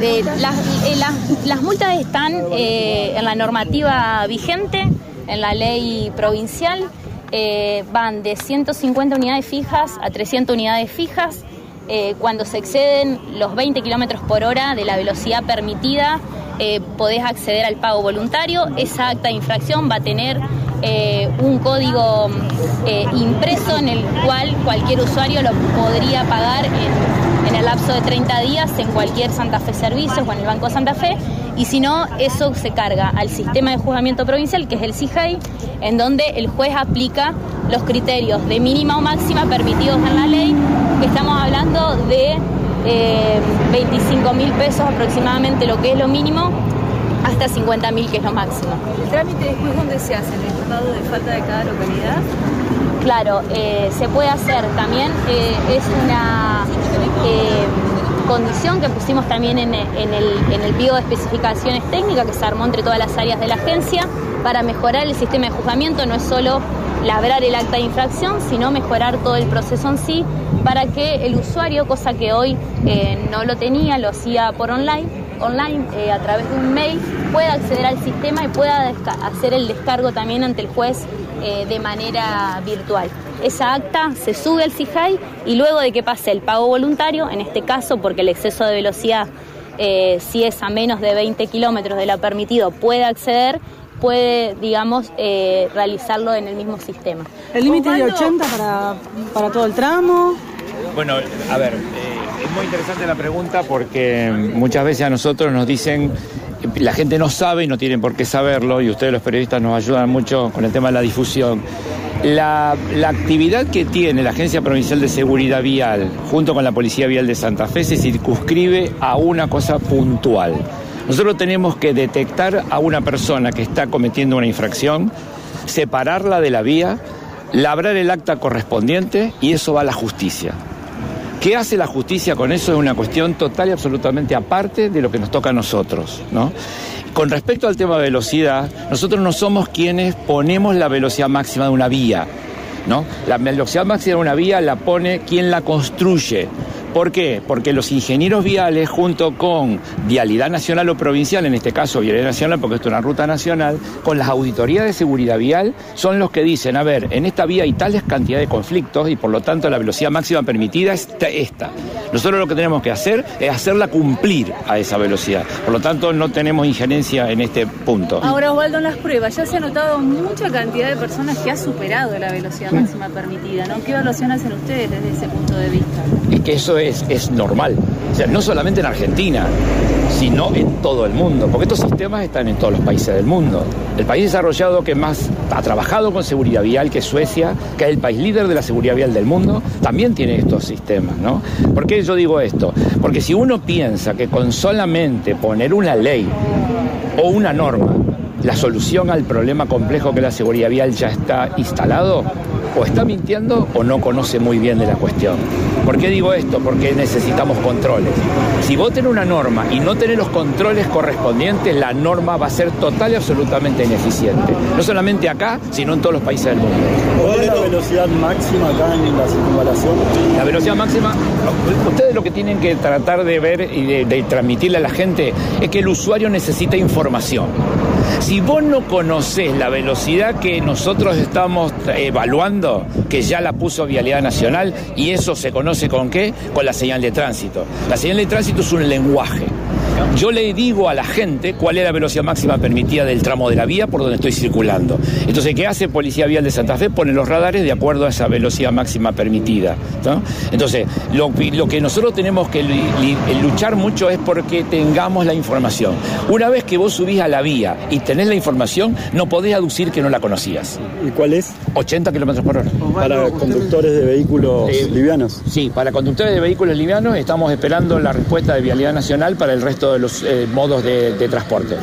Eh, las, multas están eh, en la normativa vigente, en la ley provincial, eh, van de 150 unidades fijas a 300 unidades fijas. Cuando se exceden los 20 kilómetros por hora de la velocidad permitida, podés acceder al pago voluntario. Esa acta de infracción va a tener eh, un código eh, impreso en el cual cualquier usuario lo podría pagar en, el lapso de 30 días en cualquier Santa Fe Servicios o en el Banco Santa Fe. Y si no, eso se carga al sistema de juzgamiento provincial, que es el CIJAI, en donde el juez aplica los criterios de mínima o máxima permitidos en la ley, estamos hablando de eh, 25 mil pesos aproximadamente, lo que es lo mínimo, hasta 50 mil, que es lo máximo. ¿El trámite después dónde se hace? ¿En el estado de falta de cada localidad? Claro, eh, se puede hacer también, eh, es una eh, condición que pusimos también en, en el, en el pliego de especificaciones técnicas que se armó entre todas las áreas de la agencia para mejorar el sistema de juzgamiento, no es solo labrar el acta de infracción, sino mejorar todo el proceso en sí para que el usuario, cosa que hoy eh, no lo tenía, lo hacía por online, online eh, a través de un mail, pueda acceder al sistema y pueda hacer el descargo también ante el juez eh, de manera virtual. Esa acta se sube al CIJAI y luego de que pase el pago voluntario, en este caso porque el exceso de velocidad, eh, si es a menos de 20 kilómetros de lo permitido, puede acceder, puede, digamos, eh, realizarlo en el mismo sistema. ¿El límite es de Osvaldo. 80 para, para todo el tramo? Bueno, a ver, eh, es muy interesante la pregunta porque muchas veces a nosotros nos dicen, la gente no sabe y no tienen por qué saberlo, y ustedes los periodistas nos ayudan mucho con el tema de la difusión. La, la actividad que tiene la Agencia Provincial de Seguridad Vial junto con la Policía Vial de Santa Fe se circunscribe a una cosa puntual. Nosotros tenemos que detectar a una persona que está cometiendo una infracción, separarla de la vía, labrar el acta correspondiente y eso va a la justicia. ¿Qué hace la justicia con eso? Es una cuestión total y absolutamente aparte de lo que nos toca a nosotros, ¿no? Con respecto al tema de velocidad, nosotros no somos quienes ponemos la velocidad máxima de una vía, ¿no? La velocidad máxima de una vía la pone quien la construye. ¿Por qué? Porque los ingenieros viales, junto con Vialidad Nacional o Provincial, en este caso Vialidad Nacional, porque esto es una ruta nacional, con las auditorías de seguridad vial, son los que dicen, a ver, en esta vía hay tales cantidad de conflictos y por lo tanto la velocidad máxima permitida es ta- esta. Nosotros lo que tenemos que hacer es hacerla cumplir a esa velocidad. Por lo tanto, no tenemos injerencia en este punto. Ahora, Osvaldo, en las pruebas ya se ha notado mucha cantidad de personas que ha superado la velocidad máxima permitida, ¿no? ¿Qué evaluación hacen ustedes desde ese punto de vista? Es que eso es, es normal. O sea, no solamente en Argentina, sino en todo el mundo, porque estos sistemas están en todos los países del mundo. El país desarrollado que más ha trabajado con seguridad vial, que es Suecia, que es el país líder de la seguridad vial del mundo, también tiene estos sistemas, ¿no? ¿Por qué yo digo esto? Porque si uno piensa que con solamente poner una ley o una norma, la solución al problema complejo que la seguridad vial ya está instalado, o está mintiendo o no conoce muy bien de la cuestión. ¿Por qué digo esto? Porque necesitamos controles. Si vos tenés una norma y no tenés los controles correspondientes, la norma va a ser total y absolutamente ineficiente. No solamente acá, sino en todos los países del mundo. ¿Cuál es la velocidad máxima acá en la circunvalación? La velocidad máxima, ustedes lo que tienen que tratar de ver y de, de transmitirle a la gente es que el usuario necesita información. Si vos no conocés la velocidad que nosotros estamos evaluando, que ya la puso Vialidad Nacional, y eso se conoce con qué? Con la señal de tránsito. La señal de tránsito es un lenguaje. Yo le digo a la gente cuál es la velocidad máxima permitida del tramo de la vía por donde estoy circulando. Entonces, ¿qué hace Policía Vial de Santa Fe? Pone los radares de acuerdo a esa velocidad máxima permitida. ¿no? Entonces, lo, lo que nosotros tenemos que luchar mucho es porque tengamos la información. Una vez que vos subís a la vía y tenés la información, no podés aducir que no la conocías. ¿Y cuál es? 80 kilómetros por hora. Para conductores de vehículos Eh, livianos. Sí, para conductores de vehículos livianos estamos esperando la respuesta de Vialidad Nacional para el resto de los eh, modos de- de transporte.